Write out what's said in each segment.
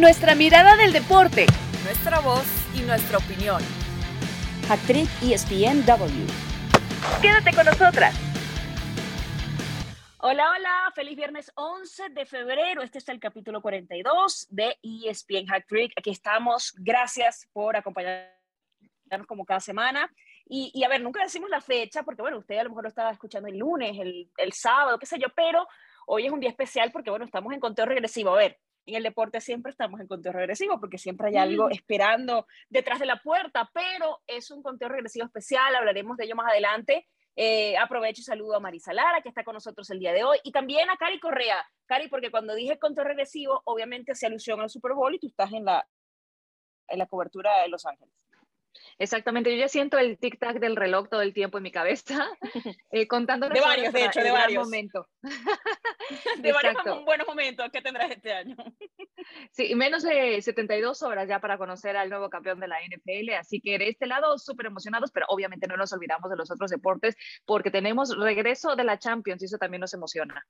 Nuestra mirada del deporte. Nuestra voz y nuestra opinión. Actriz ESPNW. Quédate con nosotras. Hola, hola, feliz viernes 11 de febrero. Este es el capítulo 42 de ESPN Hack Trick. Aquí estamos. Gracias por acompañarnos como cada semana. Y, a ver, nunca decimos la fecha porque, bueno, usted a lo mejor lo estaba escuchando el lunes, el, el sábado, qué sé yo, pero hoy es un día especial porque, bueno, estamos en conteo regresivo. A ver, en el deporte siempre estamos en conteo regresivo porque siempre hay algo mm. esperando detrás de la puerta, pero es un conteo regresivo especial, hablaremos de ello más adelante. Eh, aprovecho y saludo a Marisa Lara, que está con nosotros el día de hoy, y también a Cari Correa. Cari, porque cuando dije conteo regresivo, obviamente se alusión al Super Bowl y tú estás en la, en la cobertura de Los Ángeles. Exactamente, yo ya siento el tic-tac del reloj todo el tiempo en mi cabeza, eh, contando De varios, de hecho, de varios. Momento. de varios buenos momentos que tendrás este año. sí, menos de 72 horas ya para conocer al nuevo campeón de la NFL, así que de este lado súper emocionados, pero obviamente no nos olvidamos de los otros deportes porque tenemos regreso de la Champions y eso también nos emociona.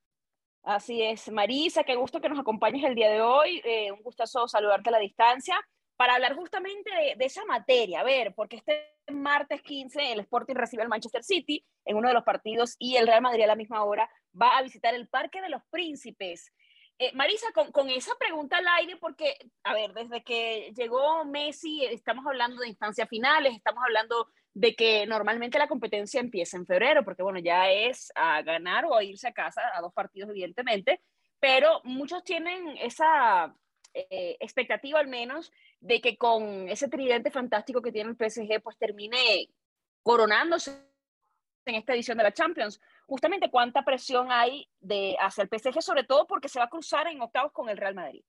Así es, Marisa, qué gusto que nos acompañes el día de hoy, eh, un gustazo saludarte a la distancia para hablar justamente de, esa materia. A ver, porque este martes 15 el Sporting recibe al Manchester City en uno de los partidos y el Real Madrid a la misma hora va a visitar el Parque de los Príncipes. Eh, Marisa, con, esa pregunta al aire, porque, a ver, desde que llegó Messi, estamos hablando de instancias finales, estamos hablando de que normalmente la competencia empieza en febrero, porque bueno, ya es a ganar o a irse a casa, a dos partidos evidentemente, pero muchos tienen esa eh, expectativa al menos de que con ese tridente fantástico que tiene el PSG, pues termine coronándose en esta edición de la Champions. Justamente cuánta presión hay de hacia el PSG, sobre todo porque se va a cruzar en octavos con el Real Madrid.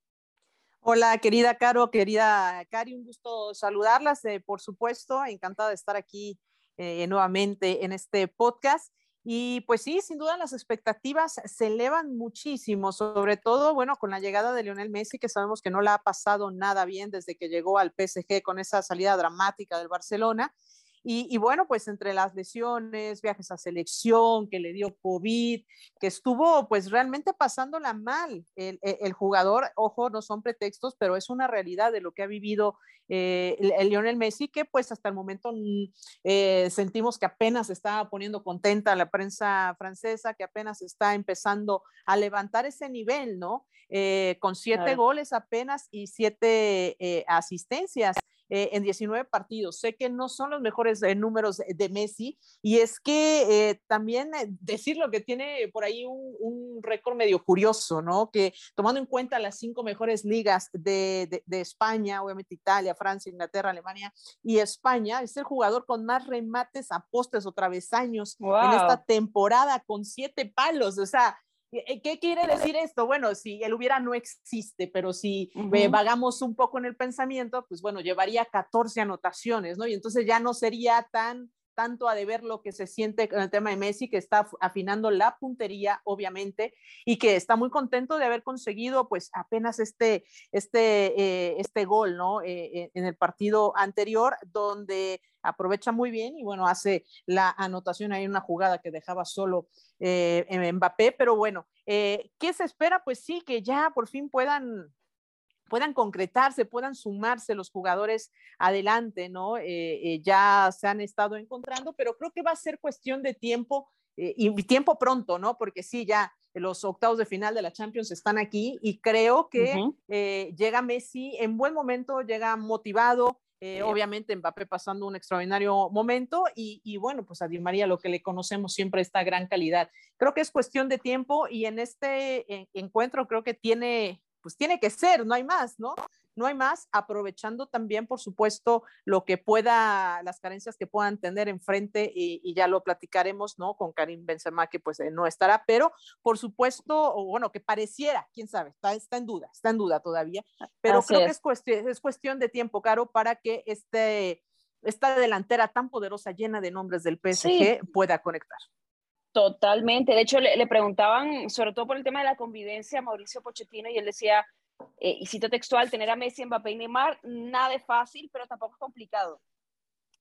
Hola, querida Caro, querida Cari, un gusto saludarlas, eh, por supuesto, encantada de estar aquí eh, nuevamente en este podcast. Y pues sí, sin duda las expectativas se elevan muchísimo, sobre todo, bueno, con la llegada de Lionel Messi, que sabemos que no le ha pasado nada bien desde que llegó al PSG con esa salida dramática del Barcelona. Y, bueno, pues entre las lesiones, viajes a selección, que le dio COVID, que estuvo pues realmente pasándola mal el, el, jugador, ojo, no son pretextos, pero es una realidad de lo que ha vivido eh, el, Lionel Messi, que pues hasta el momento mm, eh, sentimos que apenas está poniendo contenta la prensa francesa, que apenas está empezando a levantar ese nivel, ¿no? Eh, con siete goles apenas y siete asistencias. Eh, en 19 partidos. Sé que no son los mejores eh, números de Messi y es que eh, también decir lo que tiene por ahí un, récord medio curioso, ¿no? Que tomando en cuenta las cinco mejores ligas de, de, España, obviamente Italia, Francia, Inglaterra, Alemania y España, es el jugador con más remates a postes o travesaños en esta temporada con siete palos. O sea, eh, ¿Qué quiere decir esto? Bueno, si él hubiera no existe, pero si eh, vagamos un poco en el pensamiento, pues bueno, llevaría 14 anotaciones, ¿no? Y entonces ya no sería tan tanto a deber lo que se siente con el tema de Messi, que está afinando la puntería, obviamente, y que está muy contento de haber conseguido, pues, apenas este, este, eh, este gol, ¿no? en el partido anterior, donde aprovecha muy bien y, bueno, hace la anotación ahí en una jugada que dejaba solo eh, Mbappé, pero bueno, eh, ¿qué se espera? Pues sí, que ya por fin puedan puedan concretarse, puedan sumarse los jugadores adelante, ¿no? Eh, ya se han estado encontrando, pero creo que va a ser cuestión de tiempo y tiempo pronto, ¿no? Porque sí, ya los octavos de final de la Champions están aquí y creo que llega Messi en buen momento, llega motivado, eh, obviamente Mbappé pasando un extraordinario momento y, bueno, pues a Di María lo que le conocemos siempre esta gran calidad. Creo que es cuestión de tiempo y en este eh, encuentro creo que tiene, pues tiene que ser, no hay más, ¿no? no hay más, aprovechando también, por supuesto, lo que pueda, las carencias que puedan tener enfrente y, ya lo platicaremos, ¿no? Con Karim Benzema, que pues eh, no estará, pero por supuesto, o bueno, que pareciera, quién sabe, está, está en duda, está en duda todavía, pero creo que es cuestión, es cuestión de tiempo, Caro, para que este, esta delantera tan poderosa, llena de nombres del PSG, pueda conectar. Totalmente. De hecho, le, le, preguntaban, sobre todo por el tema de la convivencia, a Mauricio Pochettino, y él decía, eh, y cito textual, tener a Messi, Mbappé y Neymar, nada es fácil, pero tampoco es complicado.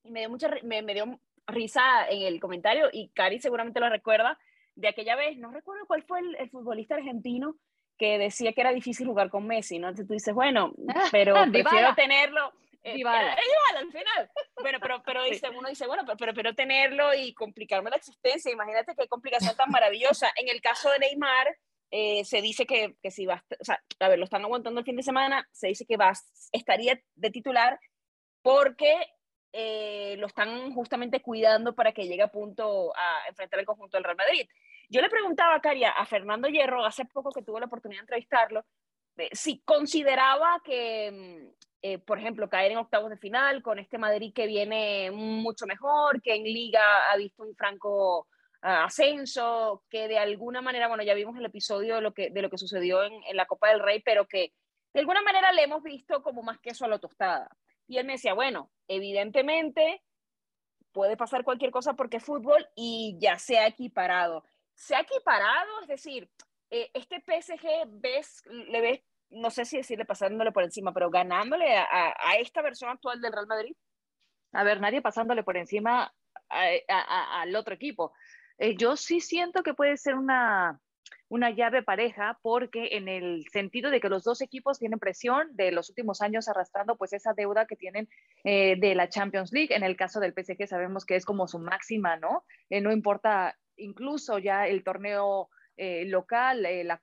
Y me dio mucha me, me dio risa en el comentario, y Cari seguramente lo recuerda, de aquella vez, no recuerdo cuál fue el, futbolista argentino que decía que era difícil jugar con Messi, ¿no? Entonces tú dices, bueno, pero prefiero tenerlo. Eh, igual al final. Bueno, pero, pero dice, uno dice, bueno, pero, pero, pero tenerlo y complicarme la existencia. Imagínate qué complicación tan maravillosa. En el caso de Neymar, eh, se dice que, que si va, o sea, a ver, lo están aguantando el fin de semana, se dice que va, estaría de titular porque eh, lo están justamente cuidando para que llegue a punto a enfrentar el conjunto del Real Madrid. Yo le preguntaba a Caria, a Fernando Hierro, hace poco que tuve la oportunidad de entrevistarlo, si consideraba que, mm, eh, por ejemplo, caer en octavos de final con este Madrid que viene mucho mejor, que en liga ha visto un franco ah, ascenso, que de alguna manera, bueno, ya vimos el episodio de lo que, de lo que sucedió en, en la Copa del Rey, pero que de alguna manera le hemos visto como más queso a la tostada. Y él me decía, bueno, evidentemente puede pasar cualquier cosa porque es fútbol y ya se ha equiparado. Se ha equiparado, es decir, eh, este PSG ves, le ves, no sé si decirle pasándole por encima, pero ganándole a, esta versión actual del Real Madrid. A ver, nadie pasándole por encima al otro equipo. Eh, yo sí siento que puede ser una, una llave pareja porque en el sentido de que los dos equipos tienen presión de los últimos años arrastrando pues esa deuda que tienen eh, de la Champions League. En el caso del PSG sabemos que es como su máxima, ¿no? No importa incluso ya el torneo eh, local, la,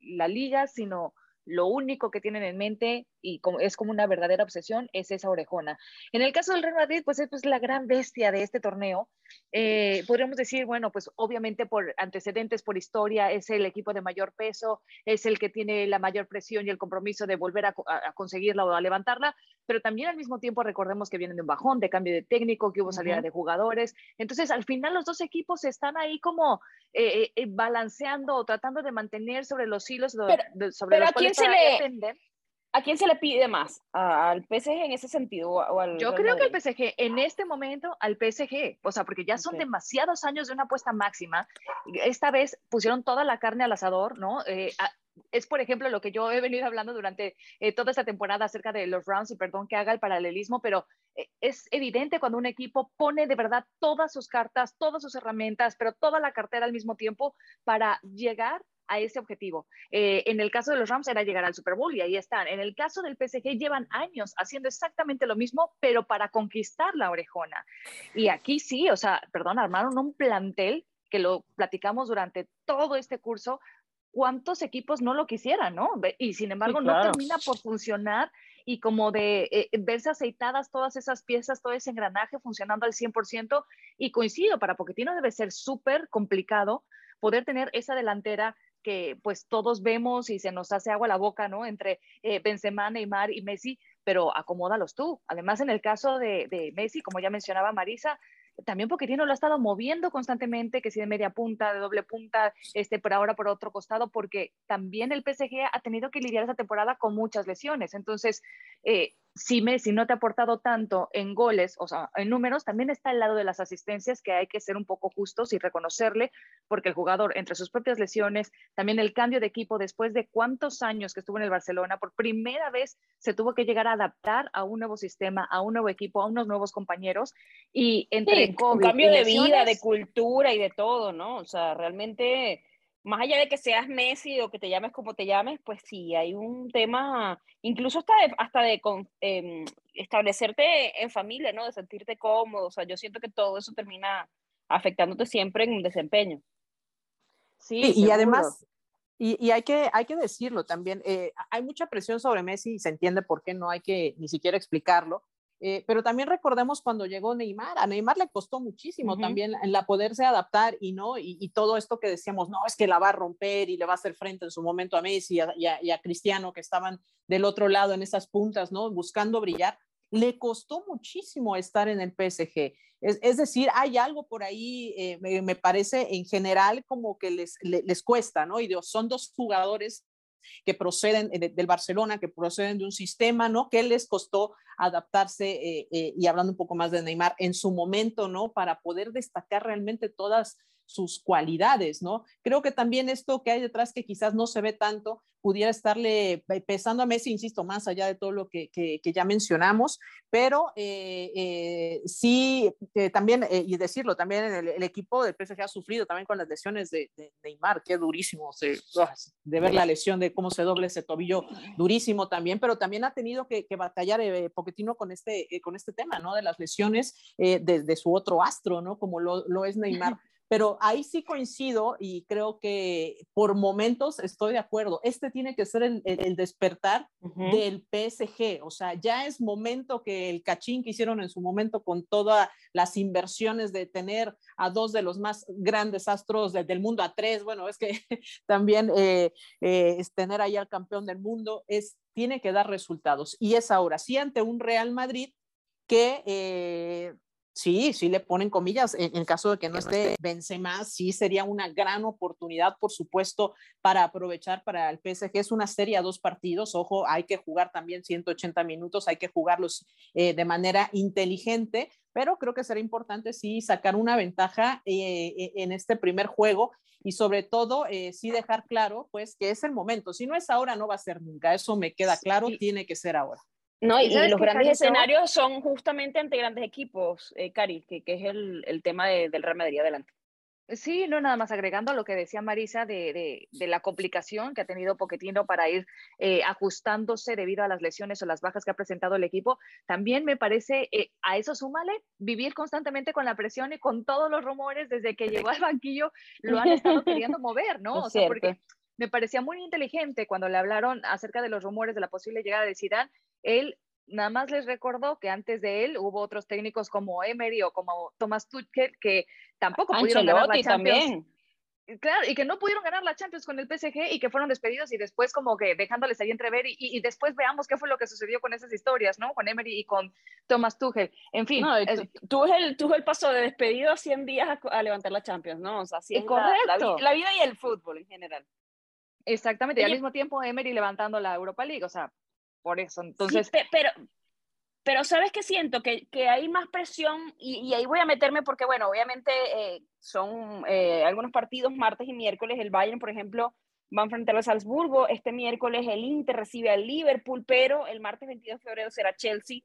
la, liga, sino lo único que tienen en mente y como, es como una verdadera obsesión es esa orejona. En el caso del Real Madrid, pues es pues, la gran bestia de este torneo. Eh, podríamos decir, bueno, pues obviamente por antecedentes, por historia, es el equipo de mayor peso, es el que tiene la mayor presión y el compromiso de volver a, conseguirla o a levantarla, pero también al mismo tiempo recordemos que vienen de un bajón, de cambio de técnico, que hubo salida de jugadores. Entonces, al final los dos equipos están ahí como eh, eh, balanceando o tratando de mantener sobre los hilos sobre los cuales se le... ¿A quién se le pide más? ¿Al PSG en ese sentido? O al Yo creo que al PSG, en este momento, al PSG, o sea, porque ya son demasiados años de una apuesta máxima. Esta vez pusieron toda la carne al asador, ¿no? Eh, es, por ejemplo, lo que yo he venido hablando durante eh, toda esta temporada acerca de los rounds, y perdón que haga el paralelismo, pero eh, es evidente cuando un equipo pone de verdad todas sus cartas, todas sus herramientas, pero toda la cartera al mismo tiempo para llegar a ese objetivo. Eh, en el caso de los Rams era llegar al Super Bowl y ahí están. En el caso del PSG llevan años haciendo exactamente lo mismo, pero para conquistar la orejona. Y aquí sí, o sea, perdón, armaron un plantel que lo platicamos durante todo este curso, cuántos equipos no lo quisieran, ¿no? Y sin embargo no termina por funcionar y como de eh, verse aceitadas todas esas piezas, todo ese engranaje funcionando al 100% y coincido, para Poquetino debe ser súper complicado poder tener esa delantera que pues todos vemos y se nos hace agua la boca, ¿no? Entre eh, Benzema, Neymar y Messi, pero acomódalos tú. Además, en el caso de, Messi, como ya mencionaba Marisa, también Poquetino lo ha estado moviendo constantemente, que si de media punta, de doble punta, este, por ahora por otro costado, porque también el PSG ha tenido que lidiar esa temporada con muchas lesiones. Entonces, eh, si Messi no te ha aportado tanto en goles, o sea, en números, también está el lado de las asistencias que hay que ser un poco justos y reconocerle, porque el jugador, entre sus propias lesiones, también el cambio de equipo después de cuántos años que estuvo en el Barcelona, por primera vez se tuvo que llegar a adaptar a un nuevo sistema, a un nuevo equipo, a unos nuevos compañeros y entre un cambio de vida, de cultura y de todo, ¿no? O sea, realmente más allá de que seas Messi o que te llames como te llames, pues sí, hay un tema, incluso hasta de, hasta de em, establecerte en familia, ¿no? De sentirte cómodo, o sea, yo siento que todo eso termina afectándote siempre en un desempeño. Sí, y además, y, hay, que, hay que decirlo también, eh, hay mucha presión sobre Messi y se entiende por qué, no hay que ni siquiera explicarlo, eh, pero también recordemos cuando llegó Neymar, a Neymar le costó muchísimo también en la poderse adaptar y no, y, todo esto que decíamos, no, es que la va a romper y le va a hacer frente en su momento a Messi y a, Cristiano que estaban del otro lado en esas puntas, ¿no? Buscando brillar. Le costó muchísimo estar en el PSG. Es, decir, hay algo por ahí, eh, me, parece en general como que les, les, cuesta, ¿no? Y son dos jugadores que proceden del Barcelona, que proceden de un sistema, ¿no? Que les costó adaptarse eh, eh, y hablando un poco más de Neymar en su momento, ¿no? Para poder destacar realmente todas sus cualidades, ¿no? Creo que también esto que hay detrás que quizás no se ve tanto, pudiera estarle pesando a Messi, insisto, más allá de todo lo que, que, ya mencionamos, pero eh, eh, sí, eh, también, y decirlo, también el, equipo del PSG ha sufrido también con las lesiones de, Neymar, que durísimo, de ver la lesión, de cómo se doble ese tobillo, durísimo también, pero también ha tenido que, que batallar Poquetino con este, con este tema, ¿no? De las lesiones de, de, su otro astro, ¿no? Como lo, lo es Neymar. Pero ahí sí coincido y creo que por momentos estoy de acuerdo. Este tiene que ser el, el, despertar del PSG. O sea, ya es momento que el cachín que hicieron en su momento con todas las inversiones de tener a dos de los más grandes astros del mundo, a tres, bueno, es que también eh, eh, es tener ahí al campeón del mundo, es, tiene que dar resultados. Y es ahora, sí, ante un Real Madrid que eh, Sí, sí le ponen comillas. En, caso de que no esté Benzema, sí sería una gran oportunidad, por supuesto, para aprovechar para el PSG. Es una serie a dos partidos. Ojo, hay que jugar también 180 minutos, hay que jugarlos eh, de manera inteligente, pero creo que será importante sí sacar una ventaja eh, e, en este primer juego y sobre todo eh, sí dejar claro pues que es el momento. Si no es ahora, no va a ser nunca. Eso me queda claro, tiene que ser ahora. No, y, los grandes escenarios son justamente ante grandes equipos, eh, Cari, que, que, es el, el tema de, del Real Madrid adelante. Sí, no, nada más agregando a lo que decía Marisa de, de, de, la complicación que ha tenido Poquetino para ir eh, ajustándose debido a las lesiones o las bajas que ha presentado el equipo, también me parece, eh, a eso súmale, vivir constantemente con la presión y con todos los rumores desde que llegó al banquillo, lo han estado queriendo mover, ¿no? o sea, porque me parecía muy inteligente cuando le hablaron acerca de los rumores de la posible llegada de Zidane, él nada más les recordó que antes de él hubo otros técnicos como Emery o como Thomas Tuchel que tampoco pudieron ganar la Champions. También. Claro, y que no pudieron ganar la Champions con el PSG y que fueron despedidos y después como que dejándoles ahí entrever y, y, después veamos qué fue lo que sucedió con esas historias, ¿no? Con Emery y con Thomas Tuchel. En fin. No, Tuchel, Tuchel pasó de despedido a 100 días a, levantar la Champions, ¿no? O sea, así es la, vida y el fútbol en general. Exactamente, y al mismo tiempo Emery levantando la Europa League, o sea, por eso. Entonces, pero, pero sabes que siento que, que hay más presión y, ahí voy a meterme porque, bueno, obviamente eh, son eh, algunos partidos martes y miércoles. El Bayern, por ejemplo, va a enfrentar a Salzburgo. Este miércoles el Inter recibe al Liverpool, pero el martes 22 de febrero será Chelsea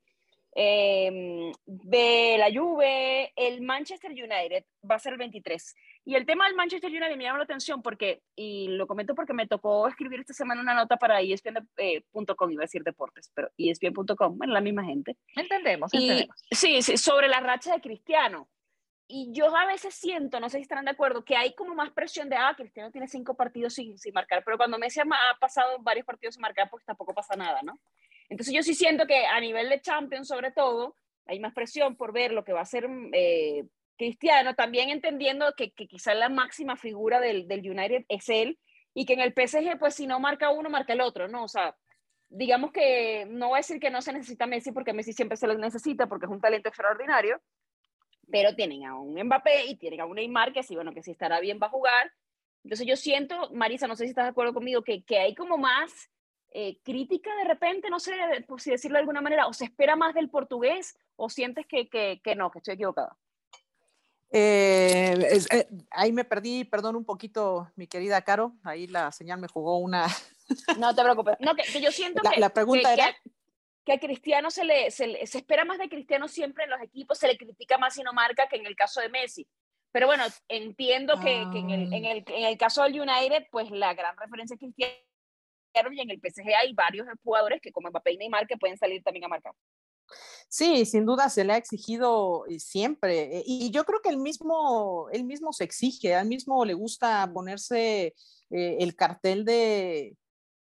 eh, de la Juve, el Manchester United va a ser el 23. Y el tema del Manchester United me llama la atención porque, y lo comento porque me tocó escribir esta semana una nota para ESPN.com, eh, iba a decir deportes, pero ESPN.com, bueno, la misma gente. Entendemos, entendemos. sí, sí, sobre la racha de Cristiano. Y yo a veces siento, no sé si estarán de acuerdo, que hay como más presión de, ah, Cristiano tiene cinco partidos sin, sin marcar, pero cuando Messi ha pasado varios partidos sin marcar, pues tampoco pasa nada, ¿no? Entonces yo sí siento que a nivel de Champions, sobre todo, hay más presión por ver lo que va a ser eh, Cristiano, también entendiendo que, que la máxima figura del, del, United es él, y que en el PSG, pues si no marca uno, marca el otro, ¿no? O sea, digamos que no voy a decir que no se necesita Messi, porque Messi siempre se lo necesita, porque es un talento extraordinario, pero tienen a un Mbappé y tienen a un Neymar que sí, bueno, que sí estará bien va a jugar. Entonces yo siento, Marisa, no sé si estás de acuerdo conmigo, que, que hay como más eh, crítica de repente, no sé por si decirlo de alguna manera, o se espera más del portugués o sientes que, que, que no, que estoy equivocada? Eh, eh, ahí me perdí, perdón un poquito, mi querida Caro, ahí la señal me jugó una... No te preocupes, no, que, yo siento que... La pregunta era... Que, a Cristiano se le, se se espera más de Cristiano siempre en los equipos, se le critica más si no marca que en el caso de Messi. Pero bueno, entiendo que, que en, el, en, el, en, el, caso del United, pues la gran referencia es Cristiano y en el PSG hay varios jugadores que como Mbappé y Neymar que pueden salir también a marcar. Sí, sin duda se le ha exigido eh, siempre. Eh, y yo creo que el mismo, él mismo se exige, al mismo le gusta ponerse eh, el cartel de,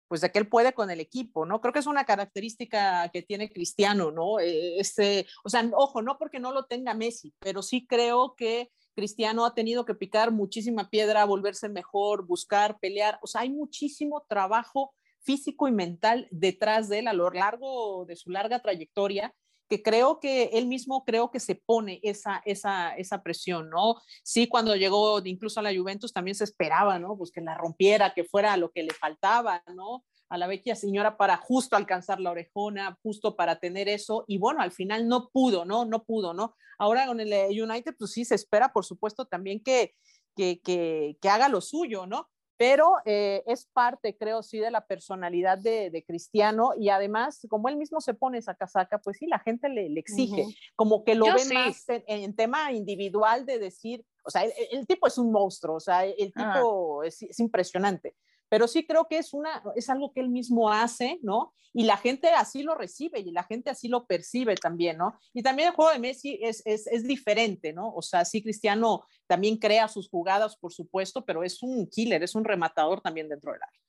pues de que él puede con el equipo, ¿no? Creo que es una característica que tiene Cristiano, ¿no? este, o sea, ojo, no porque no lo tenga Messi, pero sí creo que Cristiano ha tenido que picar muchísima piedra, volverse mejor, buscar, pelear, o sea, hay muchísimo trabajo físico y mental detrás de él a lo largo de su larga trayectoria que creo que él mismo creo que se pone esa, esa, esa presión, ¿no? Sí, cuando llegó incluso a la Juventus también se esperaba, ¿no? Pues que la rompiera, que fuera lo que le faltaba, ¿no? A la vecchia señora para justo alcanzar la orejona, justo para tener eso, y bueno, al final no pudo, ¿no? No pudo, ¿no? Ahora con el United, pues sí se espera, por supuesto, también que, que, que, que haga lo suyo, ¿no? Pero eh, es parte, creo, sí, de la personalidad de, Cristiano y además, como él mismo se pone esa casaca, pues sí, la gente le, exige, como que lo ve más en, tema individual de decir, o sea, el, tipo es un monstruo, o sea, el tipo es, impresionante, pero sí creo que es, una, es algo que él mismo hace, ¿no? Y la gente así lo recibe y la gente así lo percibe también, ¿no? Y también el juego de Messi es, es, es diferente, ¿no? O sea, sí, Cristiano también crea sus jugadas, por supuesto, pero es un killer, es un rematador también dentro del área.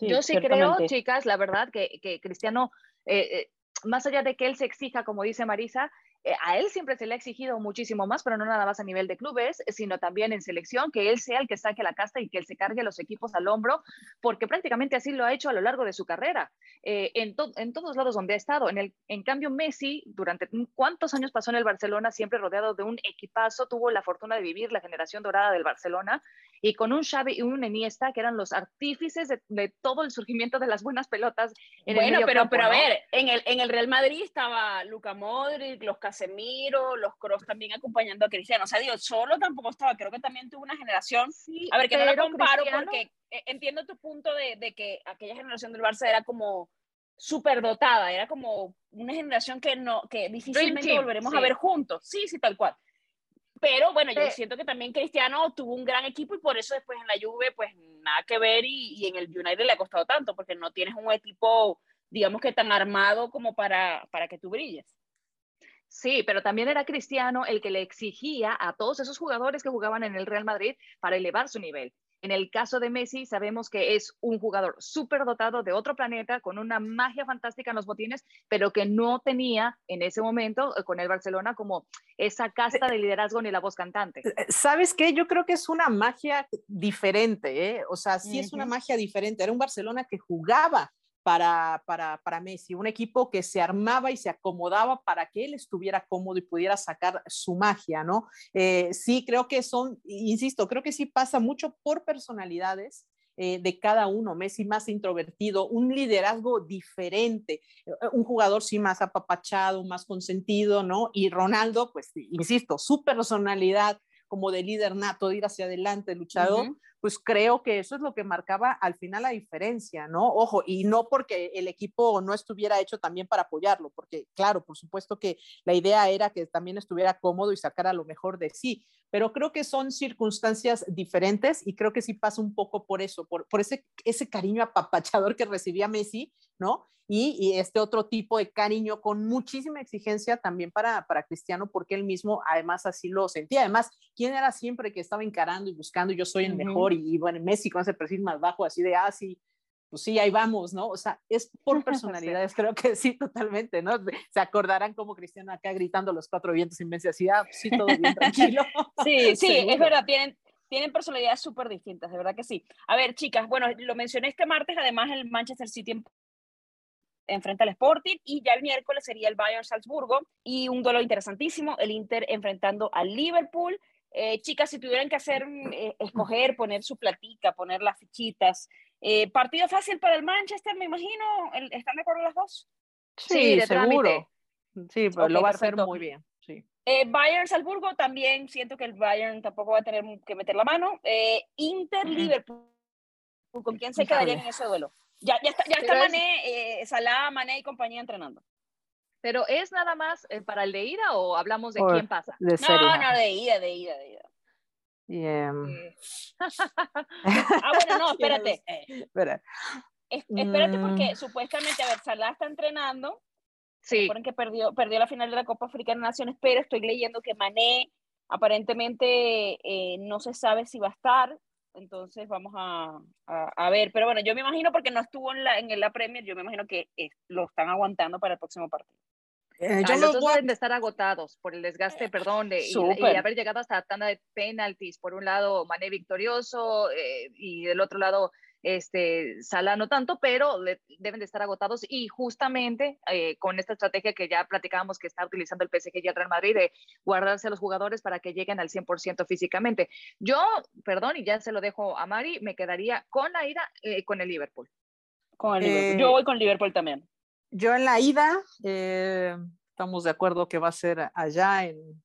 Yo sí creo, chicas, la verdad, que, que Cristiano, eh, eh, más allá de que él se exija, como dice Marisa, eh, a él siempre se le ha exigido muchísimo más, pero no nada más a nivel de clubes, sino también en selección, que él sea el que saque la casta y que él se cargue los equipos al hombro, porque prácticamente así lo ha hecho a lo largo de su carrera, eh, en, en, todos lados donde ha estado. En cambio, Messi, durante cuántos años pasó en el Barcelona, siempre rodeado de un equipazo, tuvo la fortuna de vivir la generación dorada del Barcelona, y con un Xavi y un Iniesta, que eran los artífices de, todo el surgimiento de las buenas pelotas. En bueno, pero, pero a ver, en el, en el Real Madrid estaba Luca Modric, los Casemiro, los Kroos también acompañando a Cristiano. O sea, digo, solo tampoco estaba, creo que también tuvo una generación. Sí, a ver, que no lo comparo porque eh, entiendo tu punto de, de, que aquella generación del Barça era como súper dotada, era como una generación que no que difícilmente volveremos a ver juntos. Sí, sí, tal cual. Pero bueno, yo siento que también Cristiano tuvo un gran equipo y por eso después en la Juve, pues nada que ver y, y en el United le ha costado tanto, porque no tienes un equipo, digamos que tan armado como para, para que tú brilles. Sí, pero también era Cristiano el que le exigía a todos esos jugadores que jugaban en el Real Madrid para elevar su nivel. En el caso de Messi, sabemos que es un jugador súper dotado de otro planeta, con una magia fantástica en los botines, pero que no tenía en ese momento eh, con el Barcelona como esa casta de liderazgo ni la voz cantante. Eh, ¿Sabes qué? Yo creo que es una magia diferente, ¿eh? O sea, sí es una magia diferente. Era un Barcelona que jugaba para, para, para, Messi, un equipo que se armaba y se acomodaba para que él estuviera cómodo y pudiera sacar su magia, ¿no? Eh, sí, creo que son, insisto, creo que sí pasa mucho por personalidades. Eh, de cada uno, Messi más introvertido, un liderazgo diferente, eh, un jugador sí más apapachado, más consentido, ¿no? Y Ronaldo, pues, insisto, su personalidad como de líder nato, de ir hacia adelante, luchador, pues creo que eso es lo que marcaba al final la diferencia, ¿no? Ojo, y no porque el equipo no estuviera hecho también para apoyarlo, porque claro, por supuesto que la idea era que también estuviera cómodo y sacara lo mejor de sí, pero creo que son circunstancias diferentes y creo que sí pasa un poco por eso, por, por ese, ese cariño apapachador que recibía Messi, ¿no? Y, este otro tipo de cariño con muchísima exigencia también para, para Cristiano, porque él mismo además así lo sentía. Además, ¿quién era siempre que estaba encarando y buscando, yo soy el mejor? Y, bueno, Messi con ese perfil más bajo, así de, ah, sí, pues sí, ahí vamos, ¿no? O sea, es por personalidades, creo que sí, totalmente, ¿no? Se acordarán como Cristiano acá gritando los cuatro vientos así, ah, pues sí, todo bien, tranquilo. sí, sí, es verdad, tienen, tienen personalidades súper distintas, de verdad que sí. A ver, chicas, bueno, lo mencioné este martes, además el Manchester City enfrenta al Sporting y ya el miércoles sería el Bayern Salzburgo y un duelo interesantísimo, el Inter enfrentando al Liverpool. Eh, chicas, si tuvieran que hacer, eh, escoger, poner su platica, poner las fichitas, eh, partido fácil para el Manchester, me imagino, ¿están de acuerdo las dos? Sí, seguro. Sí, pues lo va a hacer muy bien. Sí. Bayern Salzburgo también siento que el Bayern tampoco va a tener que meter la mano. Inter Liverpool, ¿con quién se quedarían en ese duelo? Ya, ya está, ya está Mané, eh, Salah, Mané y compañía entrenando. ¿Pero es nada más eh, para el de ida o hablamos de quién pasa? no, no, de ida, de ida, de ida. Eh. ah, bueno, no, espérate. Espera. espérate porque mm. supuestamente, a ver, Salah está entrenando. Sí. Que perdió, perdió la final de la Copa Africana de Naciones, pero estoy leyendo que Mané aparentemente no se sabe si va a estar. Entonces vamos a, a, ver, pero bueno, yo me imagino porque no estuvo en la, en la Premier, yo me imagino que eh, lo están aguantando para el próximo partido. Eh, ah, los dos deben de estar agotados por el desgaste, eh, perdón, de, y, haber llegado hasta la tanda de penaltis. Por un lado, Mané victorioso eh, y del otro lado, este, Salah no tanto, pero deben de estar agotados y justamente eh, con esta estrategia que ya platicábamos que está utilizando el PSG y el Real Madrid de guardarse a los jugadores para que lleguen al 100% físicamente. Yo, perdón, y ya se lo dejo a Mari, me quedaría con la ida eh, con el Liverpool. Con el Liverpool. Yo voy con Liverpool también. Yo en la ida, eh, estamos de acuerdo que va a ser allá en,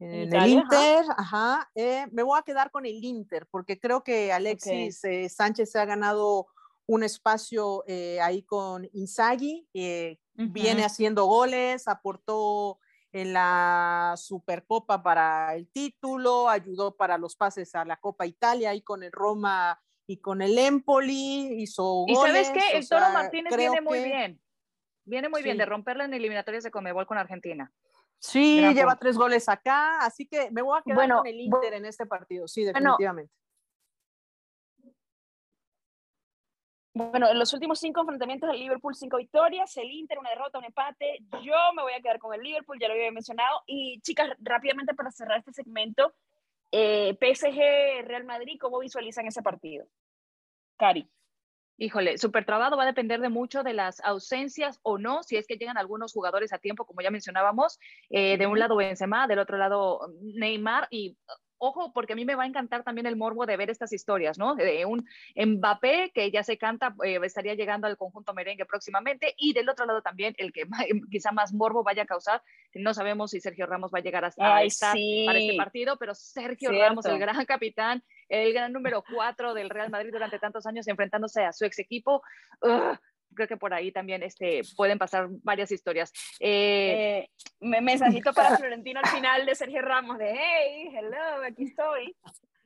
En el Inter, ajá. Eh, me voy a quedar con el Inter porque creo que Alexis eh, Sánchez se ha ganado un espacio ahí con Inzaghi, viene haciendo goles, aportó en la Supercopa para el título, ayudó para los pases a la Copa Italia y con el Roma y con el Empoli, hizo goles. Y sabes qué, el Toro Martínez viene muy bien, viene muy bien de romperla en eliminatorias de Comebol con Argentina. Sí, lleva tres goles acá, así que me voy a quedar con el Inter en este partido, sí, definitivamente. Bueno, en los últimos cinco enfrentamientos del Liverpool, cinco victorias, el Inter, una derrota, un empate. Yo me voy a quedar con el Liverpool, ya lo había mencionado. Y chicas, rápidamente para cerrar este segmento, eh, PSG, Real Madrid, ¿cómo visualizan ese partido? Cari. Híjole, súper trabado va a depender de mucho de las ausencias o no, si es que llegan algunos jugadores a tiempo, como ya mencionábamos, eh, de un lado Benzema, del otro lado Neymar, y ojo, porque a mí me va a encantar también el morbo de ver estas historias, ¿no? De un Mbappé que ya se canta, eh, estaría llegando al conjunto merengue próximamente, y del otro lado también el que quizá más morbo vaya a causar, no sabemos si Sergio Ramos va a llegar hasta para este partido, pero Sergio Ramos, el gran capitán, el gran número cuatro del Real Madrid durante tantos años enfrentándose a su ex equipo, creo que por ahí también este, pueden pasar varias historias. Eh, eh mensajito para Florentino al final de Sergio Ramos de hey, hello, aquí estoy.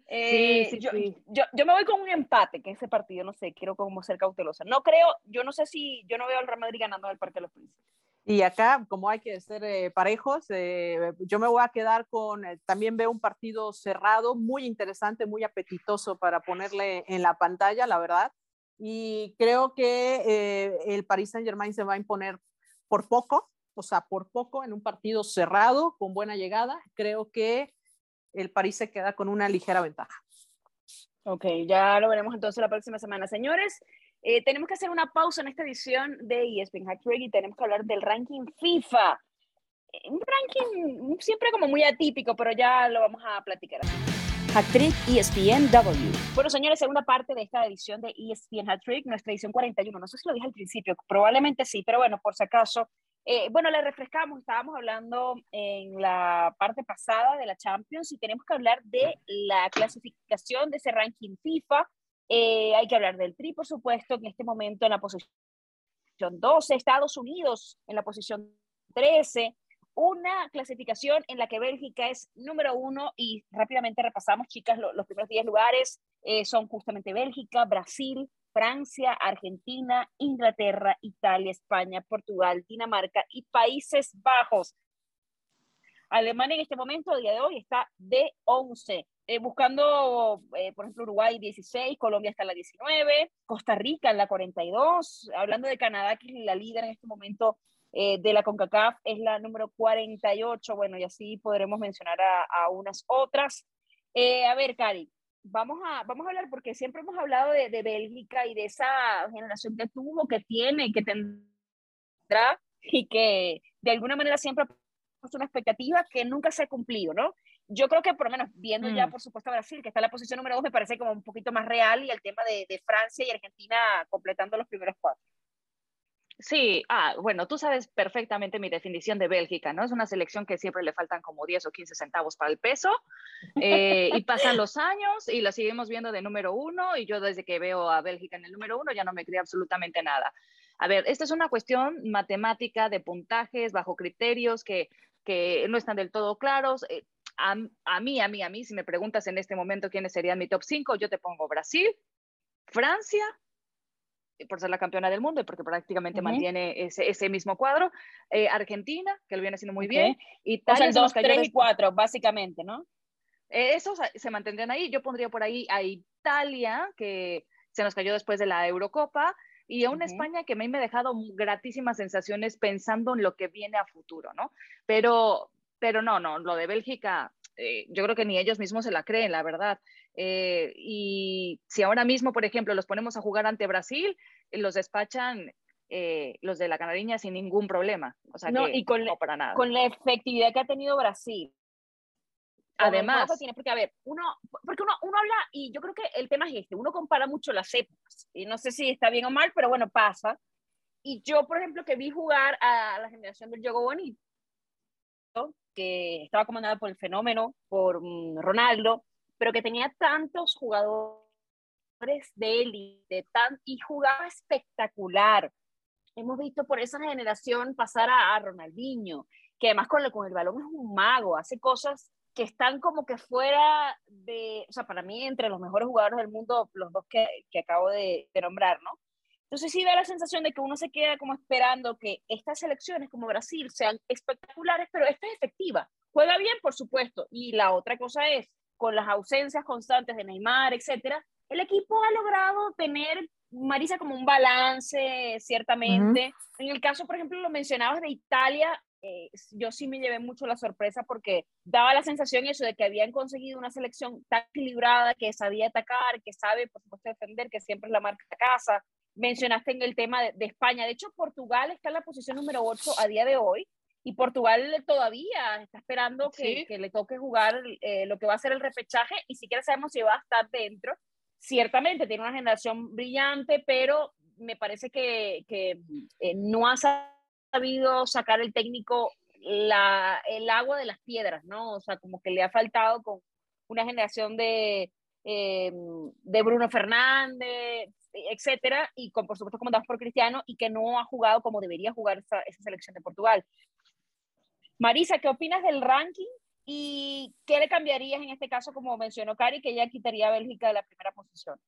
Eh, sí, sí, yo, sí. Yo, yo, me voy con un empate, que ese partido, no sé, quiero como ser cautelosa. No creo, yo no sé si, yo no veo al Real Madrid ganando el Parque de los Príncipes. Y acá, como hay que ser eh, parejos, yo me voy a quedar con, también veo un partido cerrado, muy interesante, muy apetitoso para ponerle en la pantalla, la verdad y creo que eh, el Paris Saint Germain se va a imponer por poco, o sea, por poco en un partido cerrado, con buena llegada. Creo que el París se queda con una ligera ventaja. Ok, ya lo veremos entonces la próxima semana. Señores, eh, tenemos que hacer una pausa en esta edición de ESPN Hack y tenemos que hablar del ranking FIFA. Un ranking siempre como muy atípico, pero ya lo vamos a platicar. Hat-Trick ESPNW. Bueno, señores, segunda parte de esta edición de ESPN Hat-Trick, nuestra edición 41. No sé si lo dije al principio, probablemente sí, pero bueno, por si acaso. Eh, bueno, le refrescamos, estábamos hablando en la parte pasada de la Champions y tenemos que hablar de la clasificación de ese ranking FIFA. Eh, hay que hablar del Tri, por supuesto, que en este momento en la posición 12, Estados Unidos en la posición 13, una clasificación en la que Bélgica es número uno y rápidamente repasamos, chicas, los primeros 10 lugares eh, son justamente Bélgica, Brasil, Francia, Argentina, Inglaterra, Italia, España, Portugal, Dinamarca y Países Bajos. Alemania en este momento, a día de hoy, está de 11, eh, buscando, eh, por ejemplo, Uruguay 16, Colombia está en la 19, Costa Rica en la 42, hablando de Canadá, que es la líder en este momento eh, de la CONCACAF es la número 48, bueno, y así podremos mencionar a, unas otras. Eh, a ver, Cari, vamos a, vamos a hablar porque siempre hemos hablado de, de, Bélgica y de esa generación que tuvo, que tiene, que tendrá y que de alguna manera siempre ha puesto una expectativa que nunca se ha cumplido, ¿no? Yo creo que por lo menos viendo ya, mm. por supuesto, Brasil, que está en la posición número dos, me parece como un poquito más real y el tema de, de Francia y Argentina completando los primeros cuatro. Sí, ah, bueno, tú sabes perfectamente mi definición de Bélgica, ¿no? Es una selección que siempre le faltan como 10 o 15 centavos para el peso eh, y pasan los años y la seguimos viendo de número uno y yo desde que veo a Bélgica en el número uno ya no me creo absolutamente nada. A ver, esta es una cuestión matemática de puntajes bajo criterios que, que no están del todo claros. Eh, a, a mí, a mí, a mí, si me preguntas en este momento quiénes serían mi top 5, yo te pongo Brasil, Francia, por ser la campeona del mundo y porque prácticamente mantiene ese, ese, mismo cuadro. Eh, Argentina, que lo viene haciendo muy bien. Italia, o sea, 2, 3 y 4, básicamente, ¿no? Eh, esos se mantendrían ahí. Yo pondría por ahí a Italia, que se nos cayó después de la Eurocopa, y a una España que a mí me ha dejado gratísimas sensaciones pensando en lo que viene a futuro, ¿no? Pero, pero no, no, lo de Bélgica, eh, yo creo que ni ellos mismos se la creen, la verdad. Eh, y si ahora mismo, por ejemplo, los ponemos a jugar ante Brasil, los despachan eh, los de la Canariña sin ningún problema. O sea, no, y con, no para nada. con la efectividad que ha tenido Brasil. Además, porque a ver, uno, porque uno, uno habla, y yo creo que el tema es este, uno compara mucho las épocas, y no sé si está bien o mal, pero bueno, pasa. Y yo, por ejemplo, que vi jugar a la generación del Yogo Bonito, que estaba comandada por el fenómeno, por mm, Ronaldo, pero que tenía tantos jugadores de élite tan, y jugaba espectacular. Hemos visto por esa generación pasar a, Ronaldinho, que además con, con el balón es un mago, hace cosas que están como que fuera de, o sea, para mí entre los mejores jugadores del mundo, los dos que, que acabo de, de, nombrar, ¿no? Entonces sí da la sensación de que uno se queda como esperando que estas selecciones como Brasil sean espectaculares, pero esta es efectiva. Juega bien, por supuesto. Y la otra cosa es, con las ausencias constantes de Neymar, etcétera, el equipo ha logrado tener, Marisa, como un balance, ciertamente. En el caso, por ejemplo, lo mencionabas de Italia, eh, yo sí me llevé mucho la sorpresa porque daba la sensación eso de que habían conseguido una selección tan equilibrada, que sabía atacar, que sabe, por supuesto, defender, que siempre es la marca de casa. Mencionaste en el tema de, España. De hecho, Portugal está en la posición número 8 a día de hoy y Portugal todavía está esperando que, que le toque jugar eh, lo que va a ser el repechaje y siquiera sabemos si va a estar dentro ciertamente tiene una generación brillante, pero me parece que, que eh, no ha sabido sacar el técnico la, el agua de las piedras, ¿no? O sea, como que le ha faltado con una generación de, eh, de Bruno Fernández, etcétera, y por supuesto comandados por Cristiano, y que no ha jugado como debería jugar esa, selección de Portugal. Marisa, ¿qué opinas del ranking ¿Y qué le cambiarías en este caso, como mencionó Cari, que ella quitaría a Bélgica de la primera posición?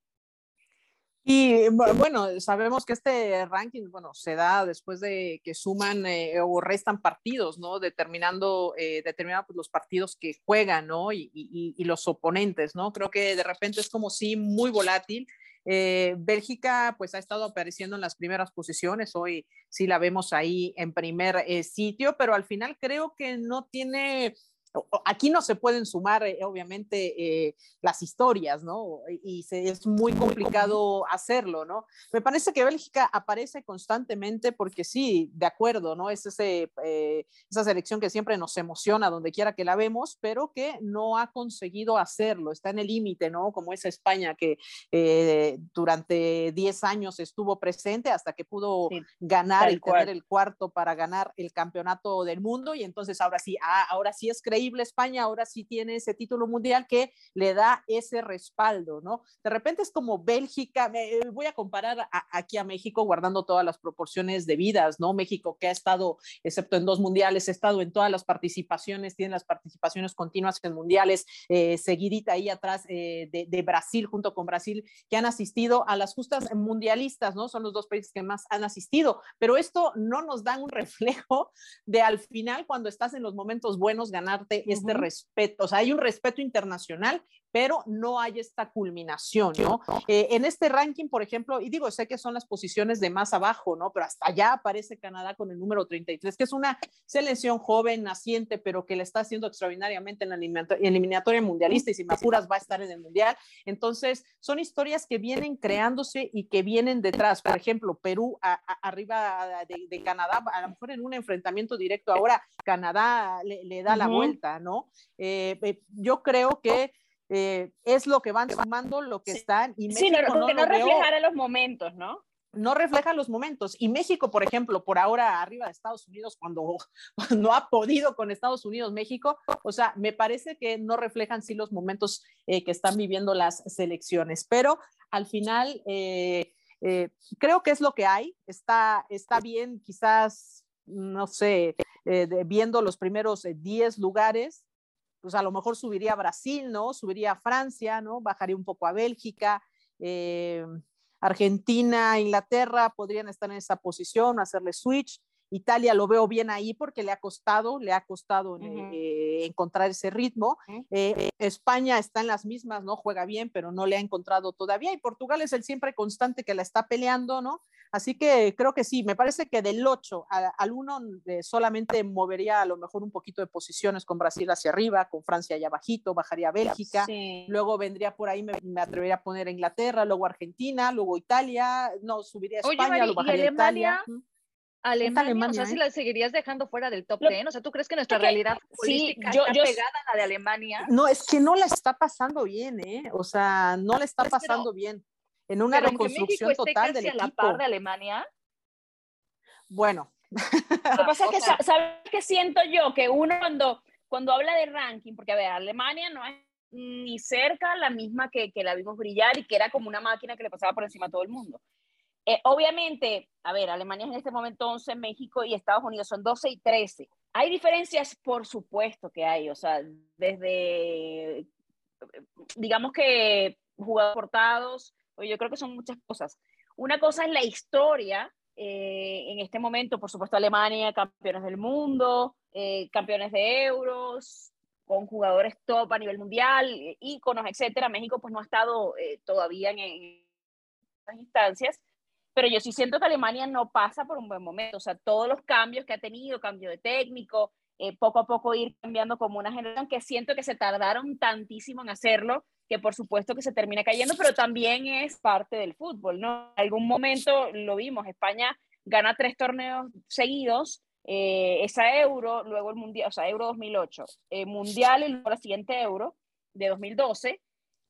Y bueno, sabemos que este ranking, bueno, se da después de que suman eh, o restan partidos, ¿no? Determinando, eh, pues, los partidos que juegan, ¿no? Y, y, y, los oponentes, ¿no? Creo que de repente es como sí muy volátil. Eh, Bélgica pues ha estado apareciendo en las primeras posiciones, hoy sí la vemos ahí en primer eh, sitio, pero al final creo que no tiene Aquí no se pueden sumar, eh, obviamente, eh, las historias, ¿no? Y es muy complicado hacerlo, ¿no? Me parece que Bélgica aparece constantemente porque sí, de acuerdo, ¿no? Es ese, eh, esa selección que siempre nos emociona donde quiera que la vemos, pero que no ha conseguido hacerlo, está en el límite, ¿no? Como esa España que durante 10 años estuvo presente hasta que pudo ganar y tener el cuarto para ganar el campeonato del mundo y entonces ahora sí, ah, ahora sí es creíble España ahora sí tiene ese título mundial que le da ese respaldo, ¿no? De repente es como Bélgica, me, voy a comparar aquí a México guardando todas las proporciones debidas, ¿no? México que ha estado, excepto en dos mundiales, ha estado en todas las participaciones, tiene las participaciones continuas en mundiales, eh, seguidita ahí atrás eh, de, de, Brasil, junto con Brasil, que han asistido a las justas mundialistas, ¿no? Son los dos países que más han asistido, pero esto no nos da un reflejo de al final, cuando estás en los momentos buenos, ganarte este, respeto, o sea, hay un respeto internacional, pero no hay esta culminación, ¿no? Eh, en este ranking, por ejemplo, y digo, sé que son las posiciones de más abajo, ¿no? Pero hasta allá aparece Canadá con el número 33, que es una selección joven, naciente, pero que le está haciendo extraordinariamente en la eliminatoria mundialista y si me apuras va a estar en el mundial. Entonces, son historias que vienen creándose y que vienen detrás. Por ejemplo, Perú arriba de, Canadá, a lo mejor en un enfrentamiento directo ahora, Canadá le, da la vuelta, ¿no? Eh, eh, yo creo que eh, es lo que van sumando, lo que están. Y México sí, no, no, reflejara los momentos, ¿no? No refleja los momentos. Y México, por ejemplo, por ahora arriba de Estados Unidos, cuando no ha podido con Estados Unidos, México, o sea, me parece que no reflejan sí los momentos eh, que están viviendo las selecciones. Pero al final, eh, creo que es lo que hay. Está, está bien, quizás, no sé, viendo los primeros 10 lugares, pues a lo mejor subiría a Brasil, ¿no? Subiría a Francia, ¿no? Bajaría un poco a Bélgica. Eh, Argentina, Inglaterra podrían estar en esa posición, hacerle switch. Italia lo veo bien ahí porque le ha costado, le ha costado eh, encontrar ese ritmo. Eh, España está en las mismas, ¿no? Juega bien, pero no le ha encontrado todavía. Y Portugal es el siempre constante que la está peleando, ¿no? Así que creo que sí, me parece que del 8 al 1 eh, solamente movería a lo mejor un poquito de posiciones con Brasil hacia arriba, con Francia allá bajito, bajaría Bélgica, luego vendría por ahí, me, atrevería a poner Inglaterra, luego Argentina, luego Italia, no, subiría a España, luego bajaría Italia. Alemania, o sea, si la seguirías dejando fuera del top 10, o sea, ¿tú crees que nuestra realidad sí, yo, está pegada a la de Alemania? No, es que no la está pasando bien, ¿eh? O sea, no le está pasando bien. En una reconstrucción total del equipo. la par de Alemania? Bueno. Lo que pasa es que, ¿sabes qué siento yo? Que uno cuando cuando habla de ranking, porque a ver, Alemania no es ni cerca la misma que, que la vimos brillar y que era como una máquina que le pasaba por encima a todo el mundo. Eh, obviamente, a ver, Alemania es en este momento 11, México y Estados Unidos son 12 y 13. Hay diferencias, por supuesto que hay, o sea, desde, digamos que jugadores portados, yo creo que son muchas cosas. Una cosa es la historia, eh, en este momento, por supuesto, Alemania, campeones del mundo, eh, campeones de euros, con jugadores top a nivel mundial, íconos, etcétera. México pues no ha estado todavía en, en estas instancias, pero yo sí siento que Alemania no pasa por un buen momento, o sea, todos los cambios que ha tenido, cambio de técnico, eh, poco a poco ir cambiando como una generación, que siento que se tardaron tantísimo en hacerlo, que por supuesto que se termina cayendo, pero también es parte del fútbol, ¿no? En algún momento lo vimos, España gana tres torneos seguidos, eh, esa Euro, luego el Mundial, o sea, Euro 2008, eh, Mundial y luego la siguiente Euro de 2012,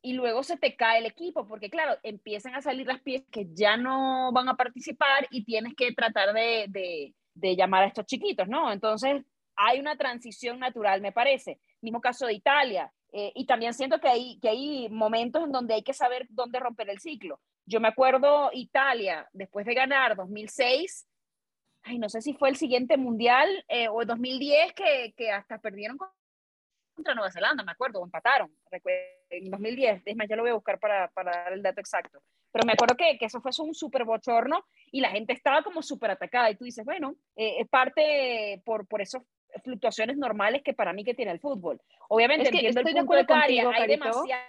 y luego se te cae el equipo, porque claro, empiezan a salir las piezas que ya no van a participar y tienes que tratar de, de, llamar a estos chiquitos, ¿no? Entonces, hay una transición natural, me parece. Mismo caso de Italia. Eh, y también siento que hay, que hay momentos en donde hay que saber dónde romper el ciclo. Yo me acuerdo Italia, después de ganar 2006, ay, no sé si fue el siguiente mundial eh, o 2010, que, que hasta perdieron con contra Nueva Zelanda, me acuerdo, o empataron en 2010. Es más, ya lo voy a buscar para, para dar el dato exacto. Pero me acuerdo que, que eso fue un súper bochorno y la gente estaba como súper atacada. Y tú dices, bueno, eh, es parte por, por esas fluctuaciones normales que para mí que tiene el fútbol. Obviamente, entiendo el punto de, hay demasiada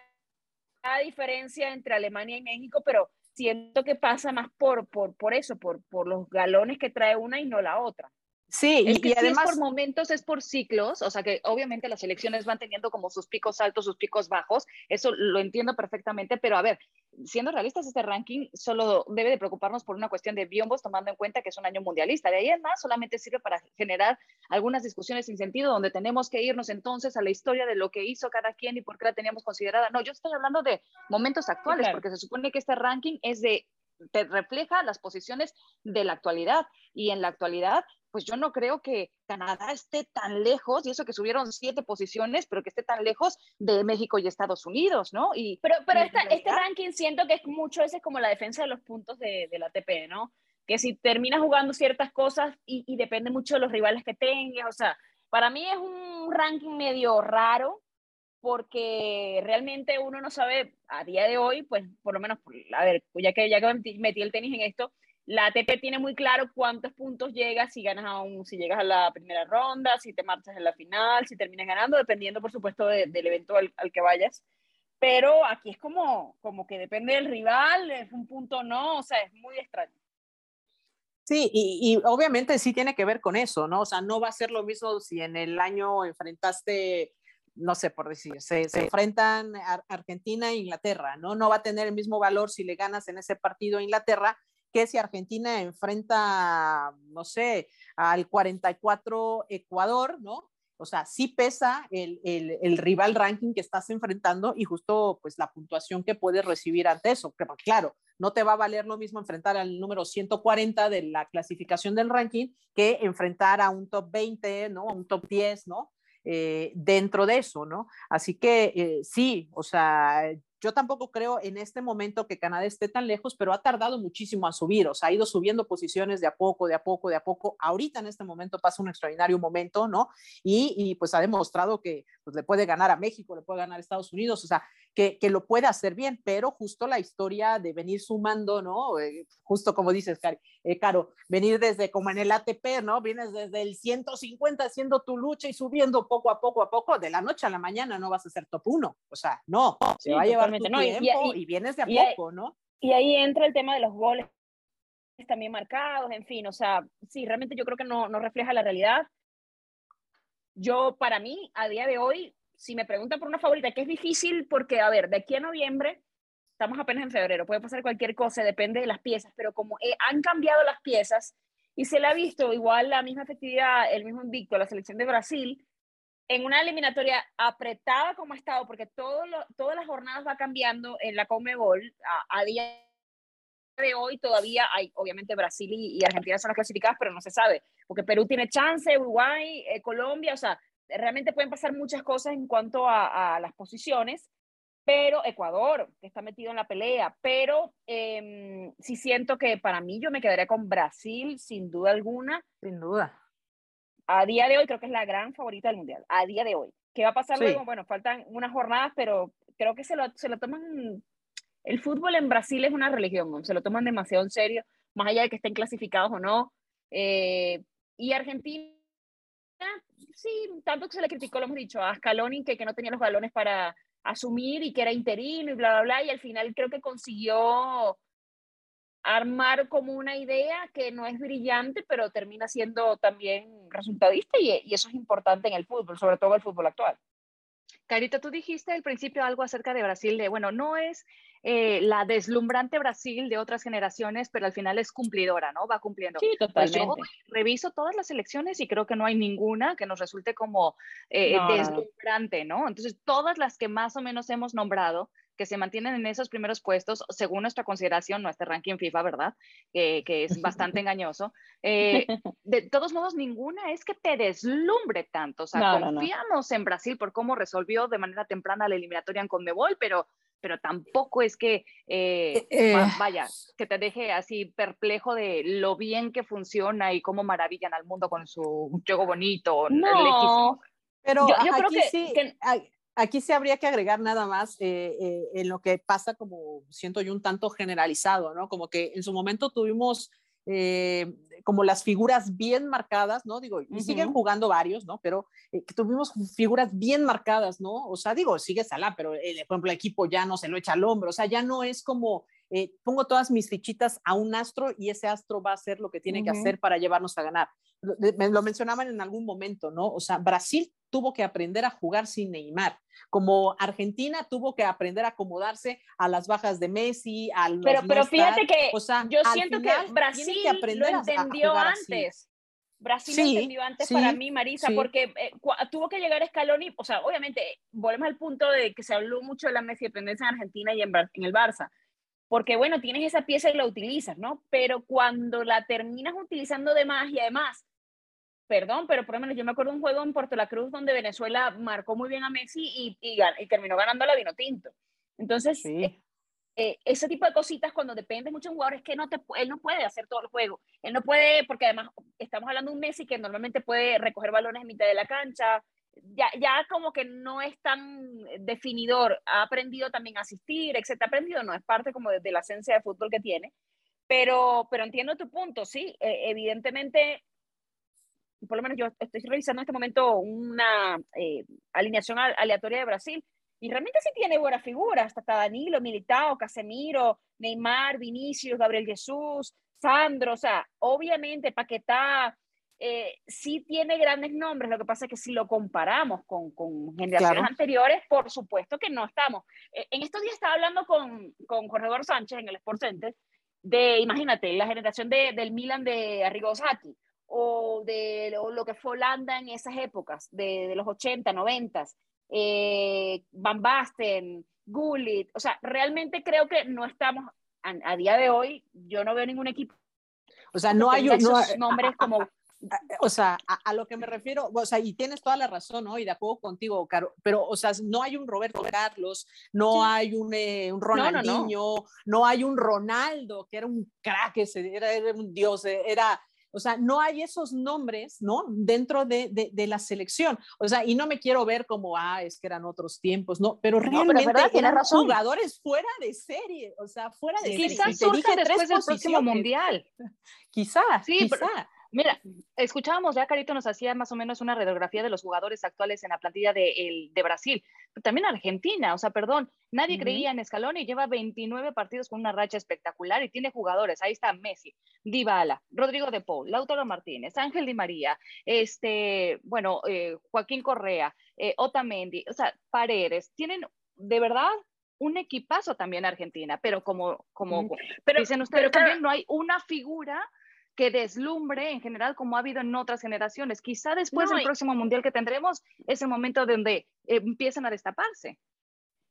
diferencia entre Alemania y México, pero siento que pasa más por, por, por eso, por, por los galones que trae una y no la otra. Sí, y, además es por momentos, es por ciclos, o sea que obviamente las elecciones van teniendo como sus picos altos, sus picos bajos, eso lo entiendo perfectamente, pero a ver, siendo realistas, este ranking solo debe de preocuparnos por una cuestión de biombos, tomando en cuenta que es un año mundialista. De ahí en más, solamente sirve para generar algunas discusiones sin sentido, donde tenemos que irnos entonces a la historia de lo que hizo cada quien y por qué la teníamos considerada. No, yo estoy hablando de momentos actuales, porque se supone que este ranking es de te refleja las posiciones de la actualidad y en la actualidad pues yo no creo que Canadá esté tan lejos, y eso que subieron siete posiciones, pero que esté tan lejos de México y Estados Unidos, ¿no? Y, pero pero este ranking siento que es mucho ese como la defensa de los puntos de, de la ATP, ¿no? Que si terminas jugando ciertas cosas y, y depende mucho de los rivales que tengas, o sea, para mí es un ranking medio raro, porque realmente uno no sabe a día de hoy, pues por lo menos, a ver, ya que ya que metí el tenis en esto, la ATP tiene muy claro cuántos puntos llegas, si ganas aún, si llegas a la primera ronda, si te marchas en la final, si terminas ganando, dependiendo por supuesto del evento al, que vayas. Pero aquí es como, como que depende del rival, es un punto no, o sea, es muy extraño. Sí, y, obviamente sí tiene que ver con eso, ¿no? O sea, no va a ser lo mismo si en el año enfrentaste, no sé por decir, se, se enfrentan Argentina e Inglaterra, ¿no? No va a tener el mismo valor si le ganas en ese partido a Inglaterra que si Argentina enfrenta, no sé, al 44 Ecuador, ¿no? O sea, sí pesa el, el, rival ranking que estás enfrentando y justo pues la puntuación que puedes recibir ante eso. Pero claro, no te va a valer lo mismo enfrentar al número 140 de la clasificación del ranking que enfrentar a un top 20, ¿no? A un top 10, ¿no? Eh, dentro de eso, ¿no? Así que eh, sí, o sea, yo tampoco creo en este momento que Canadá esté tan lejos, pero ha tardado muchísimo a subir, o sea, ha ido subiendo posiciones de a poco, de a poco, de a poco. Ahorita en este momento pasa un extraordinario momento, ¿no? Y, pues ha demostrado que pues, le puede ganar a México, le puede ganar a Estados Unidos, o sea, que, que lo puede hacer bien, pero justo la historia de venir sumando, ¿no? Eh, justo como dices, eh, Caro, venir desde como en el ATP, ¿no? Vienes desde el 150 haciendo tu lucha y subiendo poco a poco a poco, de la noche a la mañana no vas a ser top uno, o sea, no, se va a llevar no, y, vienes de a poco, ¿no? Y ahí entra el tema de los goles también marcados, en fin, o sea, sí, realmente yo creo que no, no refleja la realidad. Yo, para mí, a día de hoy, si me preguntan por una favorita, que es difícil porque, a ver, de aquí a noviembre, estamos apenas en febrero, puede pasar cualquier cosa, depende de las piezas, pero como han cambiado las piezas y se le ha visto igual la misma efectividad, el mismo invicto, la selección de Brasil, en una eliminatoria apretada como ha estado, porque todo todas las jornadas va cambiando en la Comebol, a, a día de hoy todavía hay, obviamente Brasil y, Argentina son las clasificadas, pero no se sabe, porque Perú tiene chance, Uruguay, eh, Colombia, o sea, realmente pueden pasar muchas cosas en cuanto a, las posiciones, pero Ecuador, que está metido en la pelea, pero eh, sí siento que para mí yo me quedaría con Brasil, sin duda alguna. Sin duda. A día de hoy creo que es la gran favorita del Mundial, a día de hoy. ¿Qué va a pasar luego? Bueno, faltan unas jornadas, pero creo que se lo, se lo toman, el fútbol en Brasil es una religión, se lo toman demasiado en serio, más allá de que estén clasificados o no. Eh, y Argentina sí, tanto que se le criticó, lo hemos dicho, a Scaloni, que, que no tenía los balones para asumir y que era interino y bla, bla, bla, y al final creo que consiguió armar como una idea que no es brillante, pero termina siendo también resultadista y, y eso es importante en el fútbol, sobre todo el fútbol actual. Carita, tú dijiste al principio algo acerca de Brasil, de, bueno, no es eh, la deslumbrante Brasil de otras generaciones, pero al final es cumplidora, ¿no? Va cumpliendo. Sí, pues totalmente. reviso todas las elecciones y creo que no hay ninguna que nos resulte como eh, deslumbrante, ¿no? Entonces, todas las que más o menos hemos nombrado, que se mantienen en esos primeros puestos, según nuestra consideración, nuestro ranking FIFA, ¿verdad? que es bastante engañoso. Eh, de todos modos, ninguna es que te deslumbre tanto. O sea, confiamos en Brasil por cómo resolvió de manera temprana la eliminatoria en Conmebol, pero pero tampoco es que, eh, eh, vaya, que te deje así perplejo de lo bien que funciona y cómo maravillan al mundo con su juego bonito. No, pero yo, creo que, sí, aquí sí habría que agregar nada más eh, eh, en lo que pasa como siento yo un tanto generalizado, ¿no? Como que en su momento tuvimos eh, como las figuras bien marcadas, ¿no? Digo, y siguen jugando varios, ¿no? Pero tuvimos figuras bien marcadas, ¿no? O sea, digo, sigue Salah, pero por ejemplo el equipo ya no se lo echa al hombro, o sea, ya no es como pongo todas mis fichitas a un astro y ese astro va a hacer lo que tiene que hacer para llevarnos a ganar. Lo, lo mencionaban en algún momento, ¿no? O sea, Brasil tuvo que aprender a jugar sin Neymar, como Argentina tuvo que aprender a acomodarse a las bajas de Messi, al Pero, pero fíjate que yo siento que Brasil lo entendió antes. Brasil lo entendió antes para mí, Marisa, porque eh, tuvo que llegar Scaloni, o sea, obviamente, volvemos al punto de que se habló mucho de la Messi dependencia en Argentina y en, en el Barça, porque bueno, tienes esa pieza y la utilizas, ¿no? Pero cuando la terminas utilizando de más y además perdón, pero por lo menos yo me acuerdo de un juego en Puerto La Cruz donde Venezuela marcó muy bien a Messi y, y, terminó ganando la vino tinto. Entonces, eh, eh, ese tipo de cositas cuando depende mucho de un jugador es que no te, él no puede hacer todo el juego. Él no puede, porque además estamos hablando de un Messi que normalmente puede recoger balones en mitad de la cancha. Ya, ya como que no es tan definidor, ha aprendido también a asistir, etc. Ha aprendido, no es parte como de, la esencia de fútbol que tiene, pero, pero entiendo tu punto, sí, e, evidentemente por lo menos yo estoy revisando en este momento una eh, alineación aleatoria de Brasil, y realmente sí tiene buenas figuras, hasta Danilo, Militao, Casemiro, Neymar, Vinicius, Gabriel Jesús, Sandro, o sea, obviamente Paquetá, eh, sí tiene grandes nombres, lo que pasa es que si lo comparamos con, con generaciones anteriores, por supuesto que no estamos. Eh, en estos días estaba hablando con, con Jorge Eduardo Sánchez en el Sport Center, de, imagínate, la generación de, del Milan de Arrigo Sacchi, o de lo, que fue Holanda en esas épocas, de, de los 80, 90, eh, Van Basten, Gullit, o sea, realmente creo que no estamos, a, día de hoy, yo no veo ningún equipo. O sea, no hay esos nombres como o sea, a, lo que me refiero, o sea, y tienes toda la razón, ¿no? Y de acuerdo contigo, Caro, pero, o sea, no hay un Roberto Carlos, no hay un, eh, un Ronaldinho, no, hay un Ronaldo, que era un crack, era, era un dios, era, o sea, no hay esos nombres, ¿no? Dentro de, de, la selección. O sea, y no me quiero ver como, ah, es que eran otros tiempos, ¿no? Pero realmente eran jugadores fuera de serie, o sea, fuera de serie. Quizás surja después del próximo mundial. quizás, sí, quizá. Mira, escuchábamos, ya Carito nos hacía más o menos una radiografía de los jugadores actuales en la plantilla de, de Brasil, pero también Argentina, o sea, perdón, nadie creía en Scaloni, lleva 29 partidos con una racha espectacular y tiene jugadores, ahí está Messi, Dybala, Rodrigo de Paul, Lautaro Martínez, Ángel Di María, este, bueno, eh, Joaquín Correa, eh, Otamendi, o sea, Paredes, tienen de verdad un equipazo también Argentina, pero como, como pero, dicen ustedes, también no hay una figura que deslumbre en general como ha habido en otras generaciones. Quizá después del próximo mundial que tendremos es el momento donde eh, empiezan a destaparse.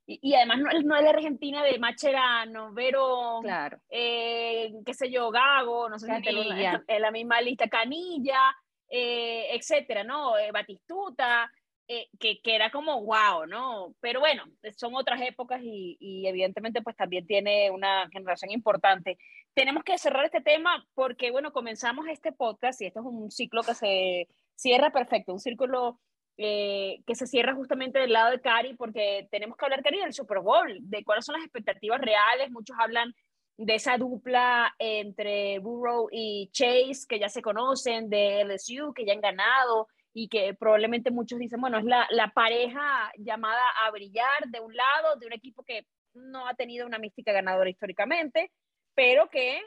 Y, además no, no, es la Argentina de Macherano, Verón, claro. Eh, qué sé yo, Gago, no sé si en la, misma lista, Canilla, eh, etcétera, ¿no? Batistuta. eh, que, que, era como wow, ¿no? Pero bueno, son otras épocas y, y, evidentemente pues también tiene una generación importante. Tenemos que cerrar este tema porque, bueno, comenzamos este podcast y esto es un ciclo que se cierra perfecto, un círculo eh, que se cierra justamente del lado de Cari porque tenemos que hablar, Cari, del Super Bowl, de cuáles son las expectativas reales. Muchos hablan de esa dupla entre Burrow y Chase, que ya se conocen, de LSU, que ya han ganado y que probablemente muchos dicen, bueno, es la, la, pareja llamada a brillar de un lado, de un equipo que no ha tenido una mística ganadora históricamente, pero que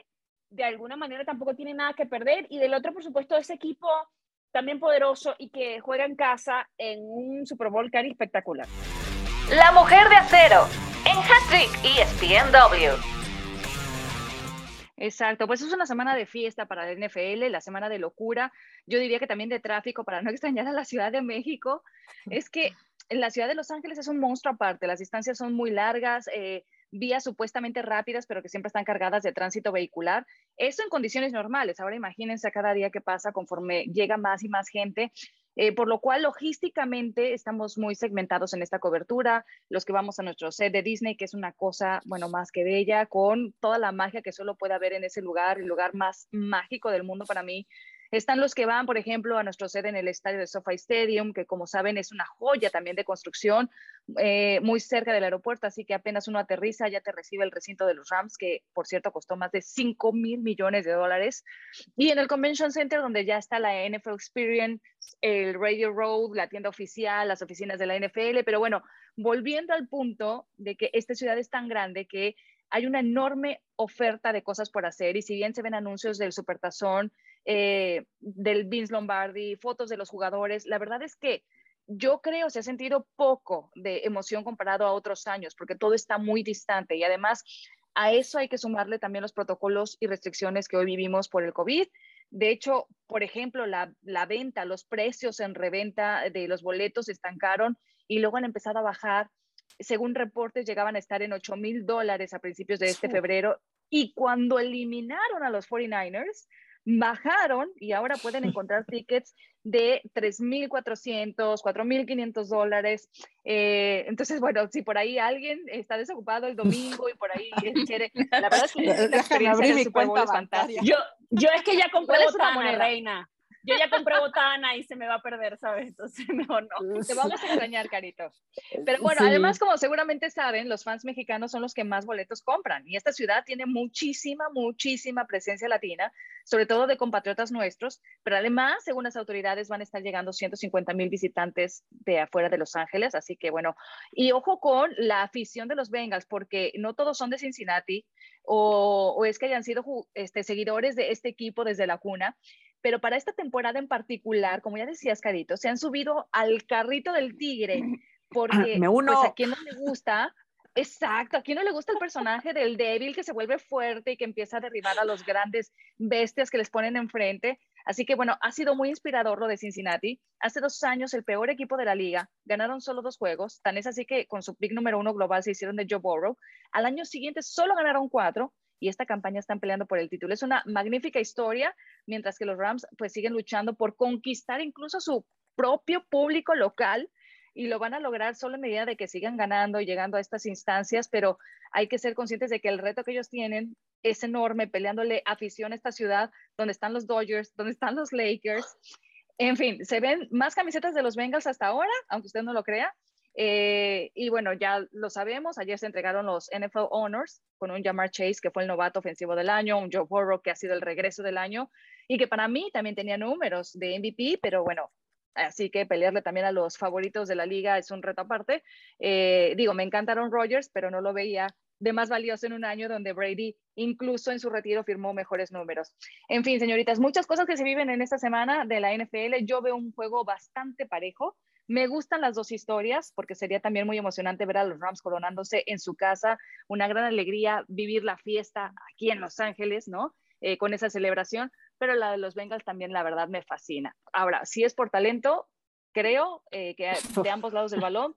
de alguna manera tampoco tiene nada que perder. Y del otro, por supuesto, ese equipo también poderoso y que juega en casa en un Super Bowl cari espectacular. La mujer de acero en Hattrick ESPNW. Exacto, pues es una semana de fiesta para la NFL, la semana de locura, yo diría que también de tráfico para no extrañar a la Ciudad de México. Es que la Ciudad de Los Ángeles es un monstruo aparte, las distancias son muy largas, eh, vías supuestamente rápidas, pero que siempre están cargadas de tránsito vehicular. Eso en condiciones normales. Ahora imagínense cada día que pasa conforme llega más y más gente. Eh, por lo cual logísticamente estamos muy segmentados en esta cobertura, los que vamos a nuestro set de Disney, que es una cosa, bueno, más que bella, con toda la magia que solo puede haber en ese lugar, el lugar más mágico del mundo para mí, están los que van, por ejemplo, a nuestro sede en el estadio de SoFi Stadium, que como saben es una joya también de construcción, eh, muy cerca del aeropuerto, así que apenas uno aterriza ya te recibe el recinto de los Rams, que por cierto costó más de 5 mil millones de dólares. Y en el Convention Center, donde ya está la NFL Experience, el Radio Road, la tienda oficial, las oficinas de la NFL, pero bueno, volviendo al punto de que esta ciudad es tan grande que hay una enorme oferta de cosas por hacer y si bien se ven anuncios del Supertazón, eh, del Vince Lombardi, fotos de los jugadores. La verdad es que yo creo se ha sentido poco de emoción comparado a otros años, porque todo está muy distante y además a eso hay que sumarle también los protocolos y restricciones que hoy vivimos por el COVID. De hecho, por ejemplo, la, la venta, los precios en reventa de los boletos estancaron y luego han empezado a bajar. Según reportes, llegaban a estar en 8 mil dólares a principios de este febrero. Y cuando eliminaron a los 49ers, bajaron y ahora pueden encontrar tickets de 3.400, 4.500 dólares. Eh, entonces, bueno, si por ahí alguien está desocupado el domingo y por ahí quiere, la verdad es que la experiencia del Super Bowl es fantástica. Yo, yo es que ya compré botana, reina yo ya compré botana y se me va a perder, ¿sabes? Entonces mejor no. Te vamos a extrañar, Carito. Pero bueno, además, como seguramente saben, los fans mexicanos son los que más boletos compran y esta ciudad tiene muchísima, muchísima presencia latina, sobre todo de compatriotas nuestros, pero además, según las autoridades, van a estar llegando 150 mil visitantes de afuera de Los Ángeles, así que bueno, y ojo con la afición de los Bengals, porque no todos son de Cincinnati o, o es que hayan sido este, seguidores de este equipo desde la cuna pero para esta temporada en particular, como ya decías, Carito, se han subido al carrito del tigre, porque Me uno. Pues, a quien no le gusta, exacto, a quien no le gusta el personaje del débil que se vuelve fuerte y que empieza a derribar a los grandes bestias que les ponen enfrente. Así que bueno, ha sido muy inspirador lo de Cincinnati. Hace dos años el peor equipo de la liga, ganaron solo dos juegos, tan es así que con su pick número uno global se hicieron de Joe Burrow. Al año siguiente solo ganaron cuatro y esta campaña están peleando por el título. Es una magnífica historia, mientras que los Rams pues siguen luchando por conquistar incluso su propio público local y lo van a lograr solo en medida de que sigan ganando y llegando a estas instancias, pero hay que ser conscientes de que el reto que ellos tienen es enorme, peleándole afición a esta ciudad donde están los Dodgers, donde están los Lakers. En fin, se ven más camisetas de los Bengals hasta ahora, aunque usted no lo crea, eh, y bueno, ya lo sabemos, ayer se entregaron los NFL Honors con un Jamar Chase, que fue el novato ofensivo del año, un Joe Burrow, que ha sido el regreso del año, y que para mí también tenía números de MVP, pero bueno, así que pelearle también a los favoritos de la liga es un reto aparte. Eh, digo, me encantaron Rodgers, pero no lo veía de más valioso en un año donde Brady incluso en su retiro firmó mejores números. En fin, señoritas, muchas cosas que se viven en esta semana de la NFL. Yo veo un juego bastante parejo. Me gustan las dos historias porque sería también muy emocionante ver a los Rams coronándose en su casa, una gran alegría vivir la fiesta aquí en Los Ángeles, ¿no? Eh, con esa celebración, pero la de los Bengals también la verdad me fascina. Ahora, si es por talento, creo eh, que de ambos lados del balón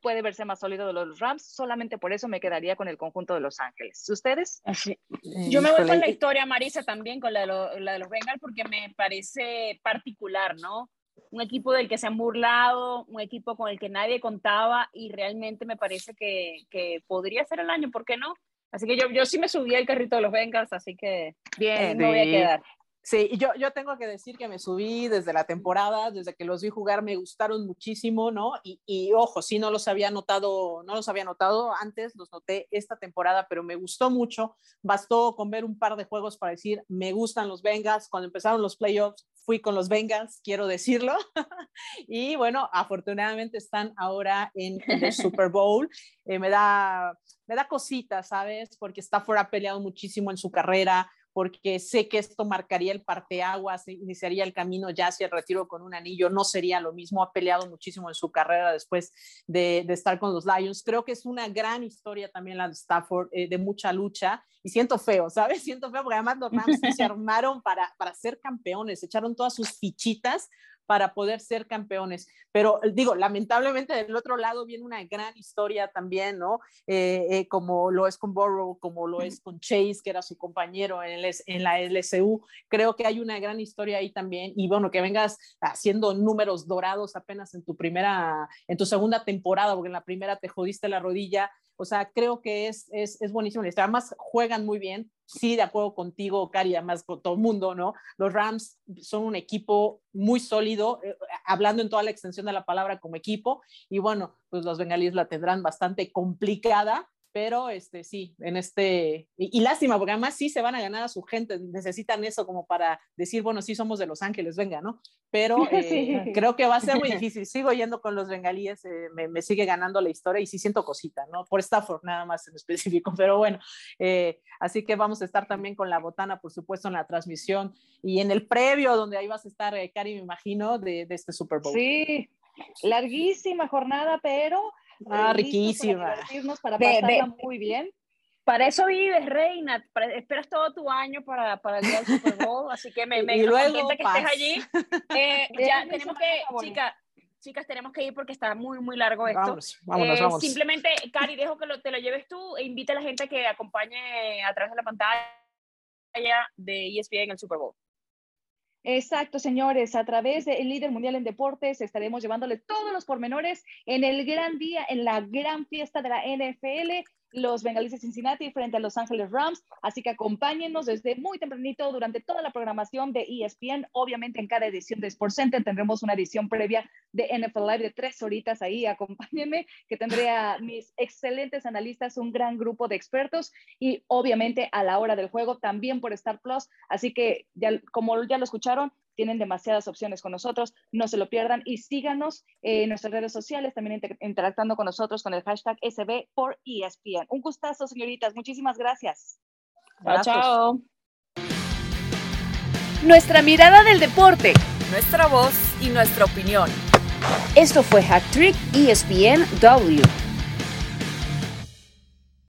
puede verse más sólido de los Rams, solamente por eso me quedaría con el conjunto de Los Ángeles. ¿Ustedes? Yo me voy con la historia, Marisa, también con la de, la de los Bengals, porque me parece particular, ¿no? Un equipo del que se han burlado, un equipo con el que nadie contaba y realmente me parece que, que podría ser el año, ¿por qué no? Así que yo, yo sí me subí al carrito de los Bengals, así que bien, me voy a quedar. Sí, yo, yo tengo que decir que me subí desde la temporada, desde que los vi jugar, me gustaron muchísimo, ¿no? Y, y, ojo, sí, no los había notado, no los había notado antes, los noté esta temporada, pero me gustó mucho. Bastó con ver un par de juegos para decir, me gustan los Bengals. Cuando empezaron los playoffs, fui con los Bengals, quiero decirlo. y bueno, afortunadamente están ahora en, el Super Bowl. Eh, me, da, me da cosita, ¿sabes? Porque Stafford ha peleado muchísimo en su carrera porque sé que esto marcaría el parteaguas, iniciaría el camino ya hacia el retiro con un anillo, no sería lo mismo, ha peleado muchísimo en su carrera después de, estar con los Lions. Creo que es una gran historia también la de Stafford, eh, de mucha lucha, y siento feo, ¿sabes? Siento feo porque además los Rams se armaron para, para ser campeones, echaron todas sus fichitas para poder ser campeones. Pero digo, lamentablemente del otro lado viene una gran historia también, ¿no? Eh, eh, como lo es con Burrow, como lo es con Chase, que era su compañero en, en la LSU. Creo que hay una gran historia ahí también. Y bueno, que vengas haciendo números dorados apenas en tu primera, en tu segunda temporada, porque en la primera te jodiste la rodilla. O sea, creo que es, es, es buenísimo. Además, juegan muy bien sí, de acuerdo contigo, Cari, además con todo el mundo, ¿no? Los Rams son un equipo muy sólido, eh, hablando en toda la extensión de la palabra como equipo, y bueno, pues los bengalíes la tendrán bastante complicada, pero este sí, en este, y, lástima, porque además sí se van a ganar a su gente, necesitan eso como para decir, bueno, sí somos de Los Ángeles, venga, ¿no? Pero eh, creo que va a ser muy difícil, sigo yendo con los bengalíes, eh, me, sigue ganando la historia y sí siento cosita, ¿no? Por Stafford nada más en específico, pero bueno, eh, así que vamos a estar también con la botana, por supuesto, en la transmisión y en el previo, donde ahí vas a estar, Cari, me imagino, de, de este Super Bowl. Sí, larguísima jornada, pero Ah, riquísima. Para, pasarla muy bien. Para eso vives, Reina. esperas todo tu año para, para el día del Super Bowl, así que me, me y luego que estés allí. Eh, ya tenemos que, chicas, chicas, tenemos que ir porque está muy, muy largo esto. Vámonos, vámonos, eh, vamos. Simplemente, Cari, dejo que lo, te lo lleves tú e invita a la gente que acompañe a través de la pantalla de ESPN en el Super Bowl. Exacto, señores. A través del líder mundial en deportes estaremos llevándole todos los pormenores en el gran día, en la gran fiesta de la NFL los Bengalíes de Cincinnati frente a Los Ángeles Rams. Así que acompáñenos desde muy tempranito durante toda la programación de ESPN. Obviamente en cada edición de Sports Center tendremos una edición previa de NFL Live de tres horitas ahí. Acompáñenme, que tendré a mis excelentes analistas, un gran grupo de expertos y obviamente a la hora del juego también por Star Plus. Así que como ya lo escucharon, tienen demasiadas opciones con nosotros, no se lo pierdan y síganos en nuestras redes sociales, también interactuando con nosotros con el hashtag SB por ESPN. Un gustazo, señoritas, muchísimas gracias. Chao, chao. Nuestra mirada del deporte, nuestra voz y nuestra opinión. Esto fue Hat Trick ESPN W.